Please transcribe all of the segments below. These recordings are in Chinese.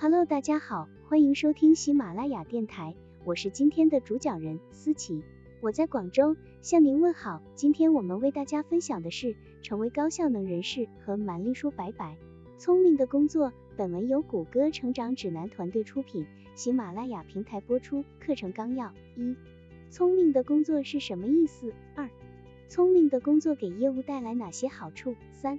Hello，大家好，欢迎收听喜马拉雅电台，我是今天的主讲人思琪，我在广州向您问好。今天我们为大家分享的是成为高效能人士和蛮力说拜拜。聪明的工作，本文由谷歌成长指南团队出品，喜马拉雅平台播出。课程纲要：一、聪明的工作是什么意思？二、聪明的工作给业务带来哪些好处？三、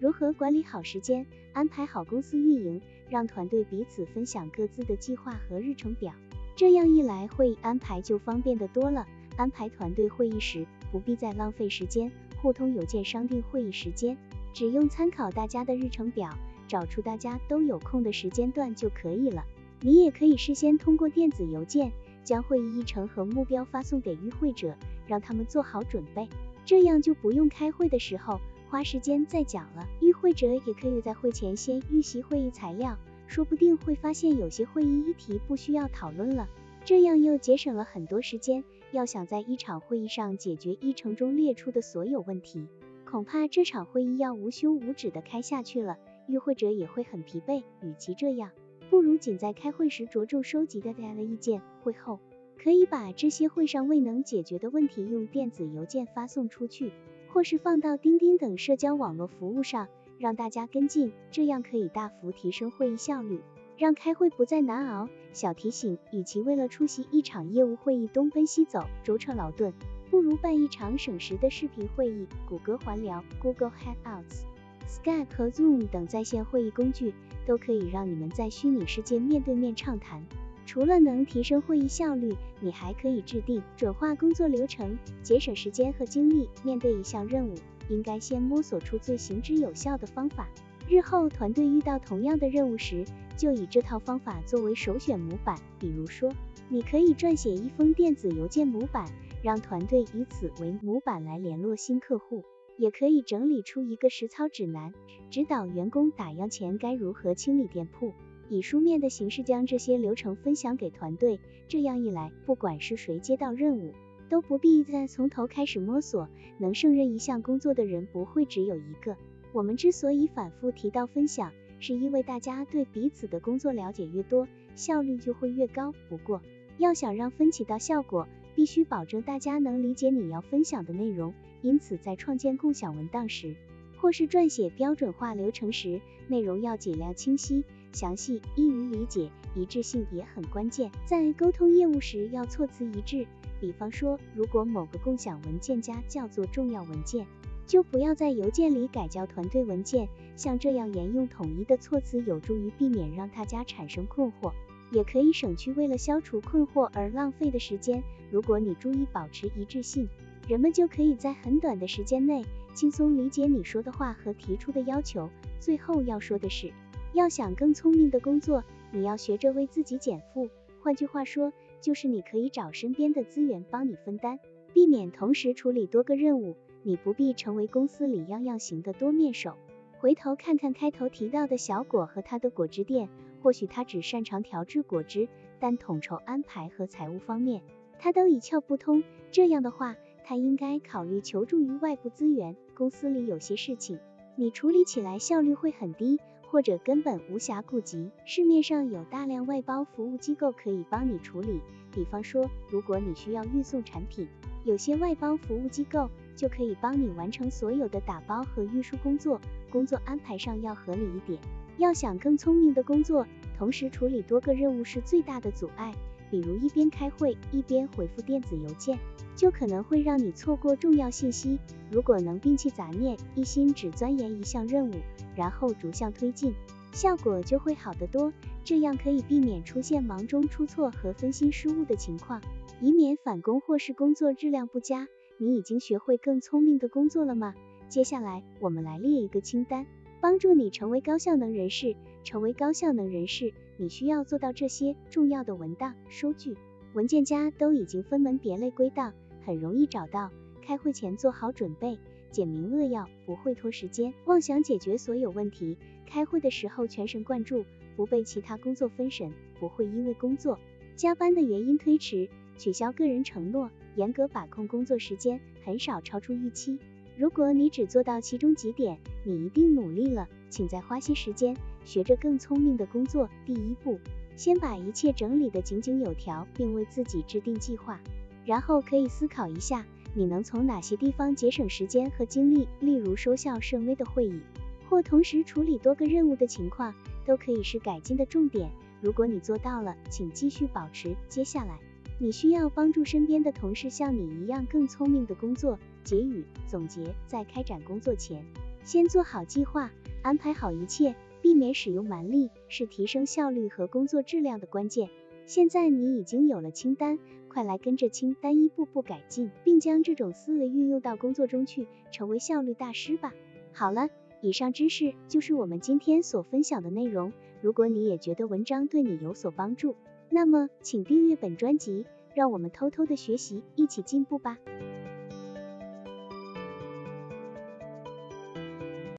如何管理好时间，安排好公司运营，让团队彼此分享各自的计划和日程表。这样一来，会议安排就方便的多了。安排团队会议时，不必再浪费时间互通邮件商定会议时间，只用参考大家的日程表，找出大家都有空的时间段就可以了。你也可以事先通过电子邮件，将会议议程和目标发送给与会者，让他们做好准备，这样就不用开会的时候。花时间再讲了，会者也可以在会前先预习会议材料，说不定会发现有些会议议题不需要讨论了，这样又节省了很多时间。要想在一场会议上解决议程中列出的所有问题，恐怕这场会议要无休无止的开下去了，与会者也会很疲惫。与其这样，不如仅在开会时着重收集大家的意见，会后可以把这些会上未能解决的问题用电子邮件发送出去。或是放到钉钉等社交网络服务上，让大家跟进，这样可以大幅提升会议效率，让开会不再难熬。小提醒：与其为了出席一场业务会议东奔西走、舟车劳顿，不如办一场省时的视频会议。谷歌环聊、Google Hangouts、Skype 和 Zoom 等在线会议工具，都可以让你们在虚拟世界面对面畅谈。除了能提升会议效率，你还可以制定准化工作流程，节省时间和精力。面对一项任务，应该先摸索出最行之有效的方法。日后团队遇到同样的任务时，就以这套方法作为首选模板。比如说，你可以撰写一封电子邮件模板，让团队以此为模板来联络新客户；也可以整理出一个实操指南，指导员工打烊前该如何清理店铺。以书面的形式将这些流程分享给团队，这样一来，不管是谁接到任务，都不必再从头开始摸索。能胜任一项工作的人不会只有一个。我们之所以反复提到分享，是因为大家对彼此的工作了解越多，效率就会越高。不过，要想让分起到效果，必须保证大家能理解你要分享的内容。因此，在创建共享文档时，或是撰写标准化流程时，内容要尽量清晰。详细易于理解，一致性也很关键。在沟通业务时要措辞一致，比方说，如果某个共享文件夹叫做重要文件，就不要在邮件里改叫团队文件。像这样沿用统一的措辞，有助于避免让大家产生困惑，也可以省去为了消除困惑而浪费的时间。如果你注意保持一致性，人们就可以在很短的时间内轻松理解你说的话和提出的要求。最后要说的是。要想更聪明的工作，你要学着为自己减负。换句话说，就是你可以找身边的资源帮你分担，避免同时处理多个任务。你不必成为公司里样样行的多面手。回头看看开头提到的小果和他的果汁店，或许他只擅长调制果汁，但统筹安排和财务方面，他都一窍不通。这样的话，他应该考虑求助于外部资源。公司里有些事情，你处理起来效率会很低。或者根本无暇顾及，市面上有大量外包服务机构可以帮你处理。比方说，如果你需要运送产品，有些外包服务机构就可以帮你完成所有的打包和运输工作。工作安排上要合理一点。要想更聪明的工作，同时处理多个任务是最大的阻碍。比如一边开会一边回复电子邮件，就可能会让你错过重要信息。如果能摒弃杂念，一心只钻研一项任务，然后逐项推进，效果就会好得多。这样可以避免出现忙中出错和分心失误的情况，以免返工或是工作质量不佳。你已经学会更聪明的工作了吗？接下来我们来列一个清单，帮助你成为高效能人士。成为高效能人士。你需要做到这些重要的文档、收据、文件夹都已经分门别类归档，很容易找到。开会前做好准备，简明扼要，不会拖时间。妄想解决所有问题，开会的时候全神贯注，不被其他工作分神，不会因为工作加班的原因推迟，取消个人承诺，严格把控工作时间，很少超出预期。如果你只做到其中几点，你一定努力了，请再花些时间。学着更聪明的工作。第一步，先把一切整理的井井有条，并为自己制定计划，然后可以思考一下，你能从哪些地方节省时间和精力，例如收效甚微的会议，或同时处理多个任务的情况，都可以是改进的重点。如果你做到了，请继续保持。接下来，你需要帮助身边的同事像你一样更聪明的工作。结语总结：在开展工作前，先做好计划，安排好一切，避免使用蛮力，是提升效率和工作质量的关键。现在你已经有了清单，快来跟着清单一步步改进，并将这种思维运用到工作中去，成为效率大师吧。好了，以上知识就是我们今天所分享的内容。如果你也觉得文章对你有所帮助，那么请订阅本专辑，让我们偷偷的学习，一起进步吧。